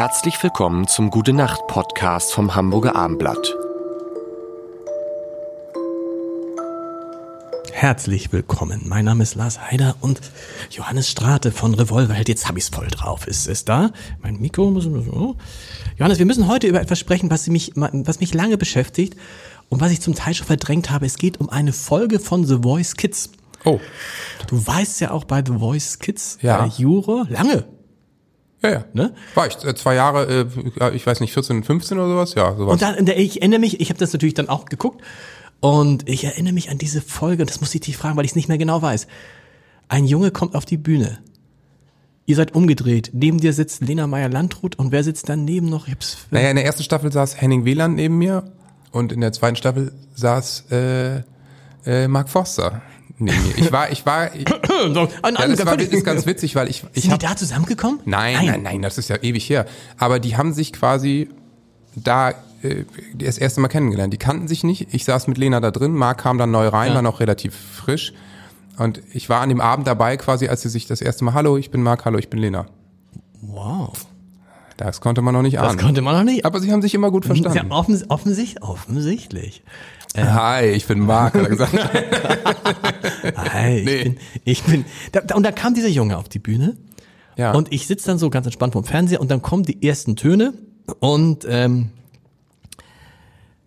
Herzlich willkommen zum Gute Nacht Podcast vom Hamburger Armblatt. Herzlich willkommen. Mein Name ist Lars Heider und Johannes Strate von Revolverheld. Jetzt hab ich's voll drauf. Ist es da? Mein Mikro muss so. Johannes, wir müssen heute über etwas sprechen, was mich, was mich lange beschäftigt und was ich zum Teil schon verdrängt habe. Es geht um eine Folge von The Voice Kids. Oh. Du weißt ja auch bei The Voice Kids, Ja. Jure, lange. Ja, ja. Ne? War ich äh, zwei Jahre, äh, ich weiß nicht, 14, 15 oder sowas? Ja, sowas. Und dann, ich erinnere mich, ich habe das natürlich dann auch geguckt und ich erinnere mich an diese Folge, und das muss ich dich fragen, weil ich es nicht mehr genau weiß. Ein Junge kommt auf die Bühne. Ihr seid umgedreht. Neben dir sitzt Lena Meyer-Landrut und wer sitzt dann neben noch? Ich hab's, naja, in der ersten Staffel saß Henning Wieland neben mir und in der zweiten Staffel saß äh, äh, Mark Forster neben mir. Ich war, ich war, ich, ein, ja, das war, ist ganz witzig, weil ich, ich Sind hab, die da zusammengekommen? Nein, nein, nein, das ist ja ewig her. Aber die haben sich quasi da äh, das erste Mal kennengelernt. Die kannten sich nicht. Ich saß mit Lena da drin, Marc kam dann neu rein, Ja. war noch relativ frisch. Und ich war an dem Abend dabei quasi, als sie sich das erste Mal, hallo, ich bin Marc, hallo, ich bin Lena. Wow. Das konnte man noch nicht Das ahnen. konnte man noch nicht. Aber sie haben sich immer gut Ja, verstanden. offens offensichtlich, offensichtlich. Hi, ich bin Marc, hat er gesagt. Hey, ich Nee. bin, ich bin, da, da, und da kam dieser Junge auf die Bühne Ja. und ich sitze dann so ganz entspannt vorm Fernseher und dann kommen die ersten Töne und ähm,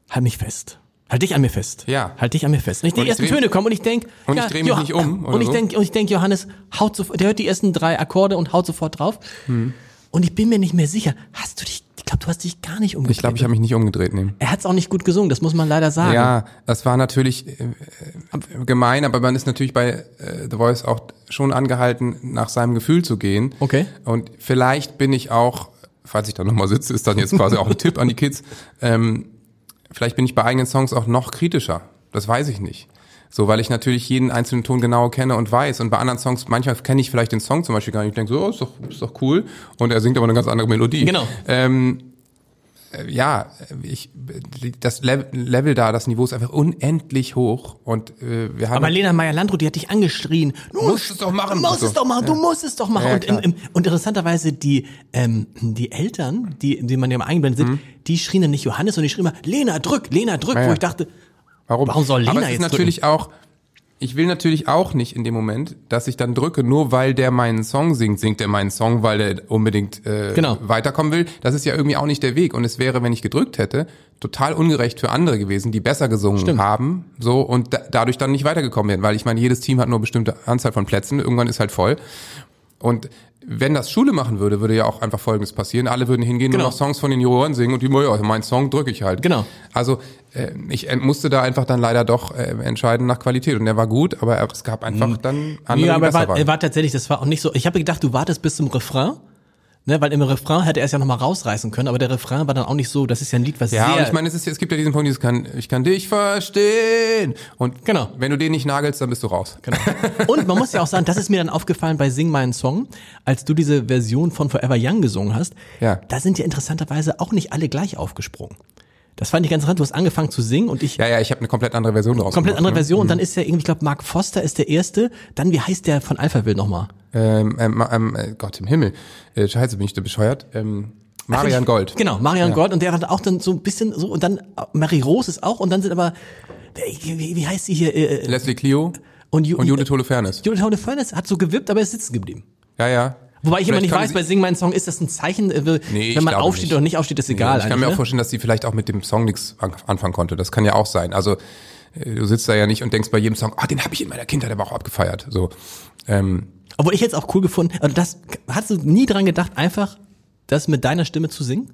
halt mich fest. Halt dich an mir fest. Ja. Halt dich an mir fest. Und ich, die Und ich ersten dreh- Töne kommen und ich denk, Und ich ja, dreh mich nicht um, Und ich so? denk, und ich denk, Johannes haut sofort, der hört die ersten drei Akkorde und haut sofort drauf. Hm. Und ich bin mir nicht mehr sicher. Hast du dich? Ich glaube, du hast dich gar nicht umgedreht. Ich glaube, ich habe mich nicht umgedreht. Nee. er hat's auch nicht gut gesungen. Das muss man leider sagen. Ja, das war natürlich äh, äh, gemein, aber man ist natürlich bei äh, The Voice auch schon angehalten, nach seinem Gefühl zu gehen. Okay. Und vielleicht bin ich auch, falls ich da nochmal sitze, ist dann jetzt quasi auch ein Tipp an die Kids, ähm, vielleicht bin ich bei eigenen Songs auch noch kritischer. Das weiß ich nicht. So, weil ich natürlich jeden einzelnen Ton genau kenne und weiß. Und bei anderen Songs, manchmal kenne ich vielleicht den Song zum Beispiel gar nicht. Ich denke so, oh, ist doch, ist doch cool. Und er singt aber eine ganz andere Melodie. Genau. Ähm, äh, ja, ich, das Level, da, das Niveau ist einfach unendlich hoch. Und äh, wir haben Aber Lena Meyer-Landrut, die hat dich angeschrien. Du musst es doch machen. Du musst So. es doch machen, du musst es doch machen. Ja, und, im, im, und interessanterweise, die, ähm, die Eltern, die, die man ja mal eingeblendet sind, die schrien dann nicht Johannes, sondern die schrien immer, Lena, drück, Lena, drück, Mhm. Ja, wo ich dachte, Warum? Warum soll Lena Aber es ist jetzt natürlich auch, ich will natürlich auch nicht in dem Moment, dass ich dann drücke, nur weil der meinen Song singt, singt er meinen Song, weil er unbedingt äh, Genau. weiterkommen will. Das ist ja irgendwie auch nicht der Weg. Und es wäre, wenn ich gedrückt hätte, total ungerecht für andere gewesen, die besser gesungen Stimmt. haben, so und da, dadurch dann nicht weitergekommen wären. Weil ich meine, jedes Team hat nur eine bestimmte Anzahl von Plätzen, irgendwann ist halt voll. Und wenn das Schule machen würde, würde ja auch einfach Folgendes passieren. Alle würden hingehen Genau. und noch Songs von den Juroren singen und die, ja, meinen Song drücke ich halt. Genau. Also äh, ich musste da einfach dann leider doch äh, entscheiden nach Qualität. Und der war gut, aber er- es gab einfach dann andere, ja, aber er war, er war tatsächlich, das war auch nicht so. Ich habe gedacht, du wartest bis zum Refrain. Ne, weil im Refrain hätte er es ja nochmal rausreißen können, aber der Refrain war dann auch nicht so, das ist ja ein Lied, was ja, sehr... ich meine, es, ist, es gibt ja diesen Punkt, dieses kann, ich kann dich verstehen. Und Genau. wenn du den nicht nagelst, dann bist du raus. Genau. Und man muss ja auch sagen, das ist mir dann aufgefallen bei Sing meinen Song, als du diese Version von Forever Young gesungen hast. Ja. Da sind ja interessanterweise auch nicht alle gleich aufgesprungen. Das fand ich ganz interessant. Du hast angefangen zu singen und ich Ja, ja, ich habe eine komplett andere Version draus komplett andere ne? Version. Und dann ist ja irgendwie, ich glaube, Mark Foster ist der erste. Dann, wie heißt der von Alphaville nochmal? Ähm, ähm, ähm, äh, Gott im Himmel. Äh, Scheiße, bin ich da bescheuert. Ähm, Marian Gold. Genau, Marian Gold. Und der hat auch dann so ein bisschen so, und dann äh, Mary Rose ist auch. Und dann sind aber, wie, wie, wie heißt sie hier? Äh, Leslie Clio und, Ju- und Judith Holofernes. Judith Holofernes hat so gewippt, aber ist sitzen geblieben. Ja, ja. Wobei ich immer Vielleicht nicht kann weiß, bei Sing meinen Song, ist das ein Zeichen, äh, Nee, wenn man aufsteht nicht. oder nicht aufsteht, ist egal. ich kann mir eigentlich, auch ne? vorstellen, dass sie vielleicht auch mit dem Song nichts an- anfangen konnte. Das kann ja auch sein. Also äh, du sitzt da ja nicht und denkst bei jedem Song, ah, den habe ich in meiner Kindheit aber auch abgefeiert. So. Ähm, Obwohl ich jetzt auch cool gefunden, also das, hast du nie dran gedacht, einfach das mit deiner Stimme zu singen?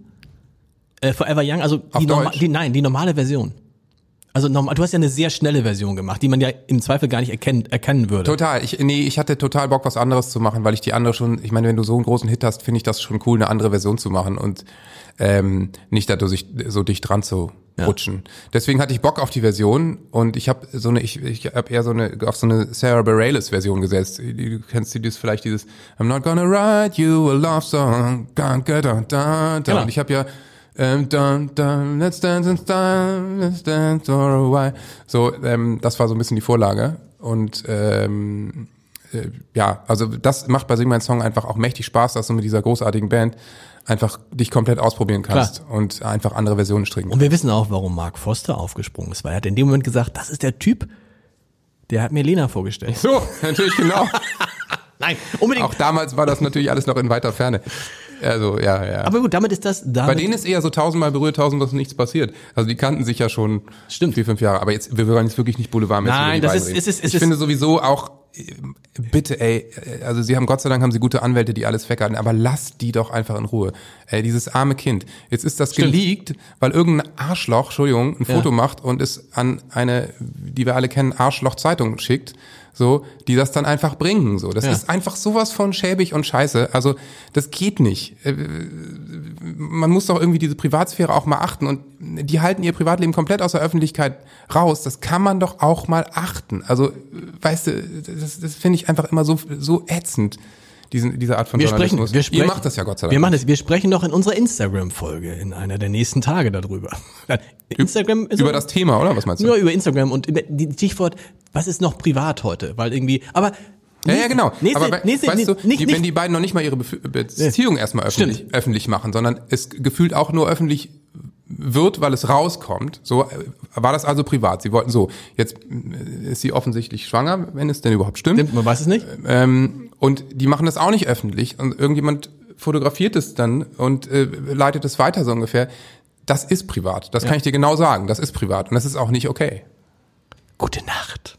Äh, Forever Young, also die, norma die, nein, die normale Version. Also normal, du hast ja eine sehr schnelle Version gemacht, die man ja im Zweifel gar nicht erkennen, erkennen würde. total. Ich, nee, ich hatte total Bock, was anderes zu machen, weil ich die andere schon, ich meine, wenn du so einen großen Hit hast, finde ich das schon cool, eine andere Version zu machen und ähm, nicht dadurch so dicht dran zu rutschen. Deswegen hatte ich Bock auf die Version und ich habe so eine, ich, ich habe eher so eine auf so eine Sarah Bareilles Version gesetzt. Du kennst du das vielleicht dieses I'm not gonna write you a love song, dun, dun, dun. Genau. Und ich habe ja ähm, dun, dun, let's dance in style, let's dance for a while. So, ähm, das war so ein bisschen die Vorlage und ähm, äh, ja, also das macht bei Sing mein Song einfach auch mächtig Spaß, dass du mit dieser großartigen Band einfach dich komplett ausprobieren kannst Klar. und einfach andere Versionen stricken. Und wir wissen auch, warum Mark Foster aufgesprungen ist, weil er hat in dem Moment gesagt, das ist der Typ, der hat mir Lena vorgestellt. So, natürlich genau. Nein, unbedingt. Auch damals war das natürlich alles noch in weiter Ferne. Also, ja, ja. Aber gut, damit ist das, damit Bei denen ist eher so tausendmal berührt, tausendmal nichts passiert. Also die kannten sich ja schon Stimmt. vier, fünf Jahre. Aber jetzt, wir wollen jetzt wirklich nicht Boulevardmäßig Nein, das ist- es ist- es Ich ist- finde sowieso auch, bitte, ey, äh, also sie haben Gott sei Dank haben sie gute Anwälte, die alles weghalten, aber lass die doch einfach in Ruhe. Ey, dieses arme Kind. Jetzt ist das Stimmt. geleakt, weil irgendein Arschloch, Entschuldigung, ein Foto macht und es an eine, die wir alle kennen, Arschloch-Zeitung schickt. So, die das dann einfach bringen. So, das Ja. ist einfach sowas von schäbig und scheiße. Also, das geht nicht. Man muss doch irgendwie diese Privatsphäre auch mal achten und die halten ihr Privatleben komplett aus der Öffentlichkeit raus. Das kann man doch auch mal achten. Also, weißt du, das, das finde ich einfach immer so, so ätzend, diesen, diese Art von wir sprechen, wir sprechen, Ihr macht das ja Gott sei Dank. Wir machen das, wir sprechen noch in unserer Instagram-Folge in einer der nächsten Tage darüber. Instagram ist Über das Thema, oder? Was meinst du? nur über Instagram und über die Stichwort, was ist noch privat heute? Weil irgendwie, aber Ja, ja, genau. Nächste, Aber we- nächste, weißt du, nicht, die, nicht, wenn die beiden noch nicht mal ihre Bef- Beziehung erstmal öffentlich, öffentlich machen, sondern es gefühlt auch nur öffentlich wird, weil es rauskommt. So äh, war das also privat. Sie wollten so. Jetzt äh, ist sie offensichtlich schwanger, wenn es denn überhaupt stimmt. stimmt, man weiß es nicht. Ähm, und die machen das auch nicht öffentlich. Und irgendjemand fotografiert es dann und äh, leitet es weiter so ungefähr. Das ist privat. Das kann ich dir genau sagen. Das ist privat und das ist auch nicht okay. Gute Nacht.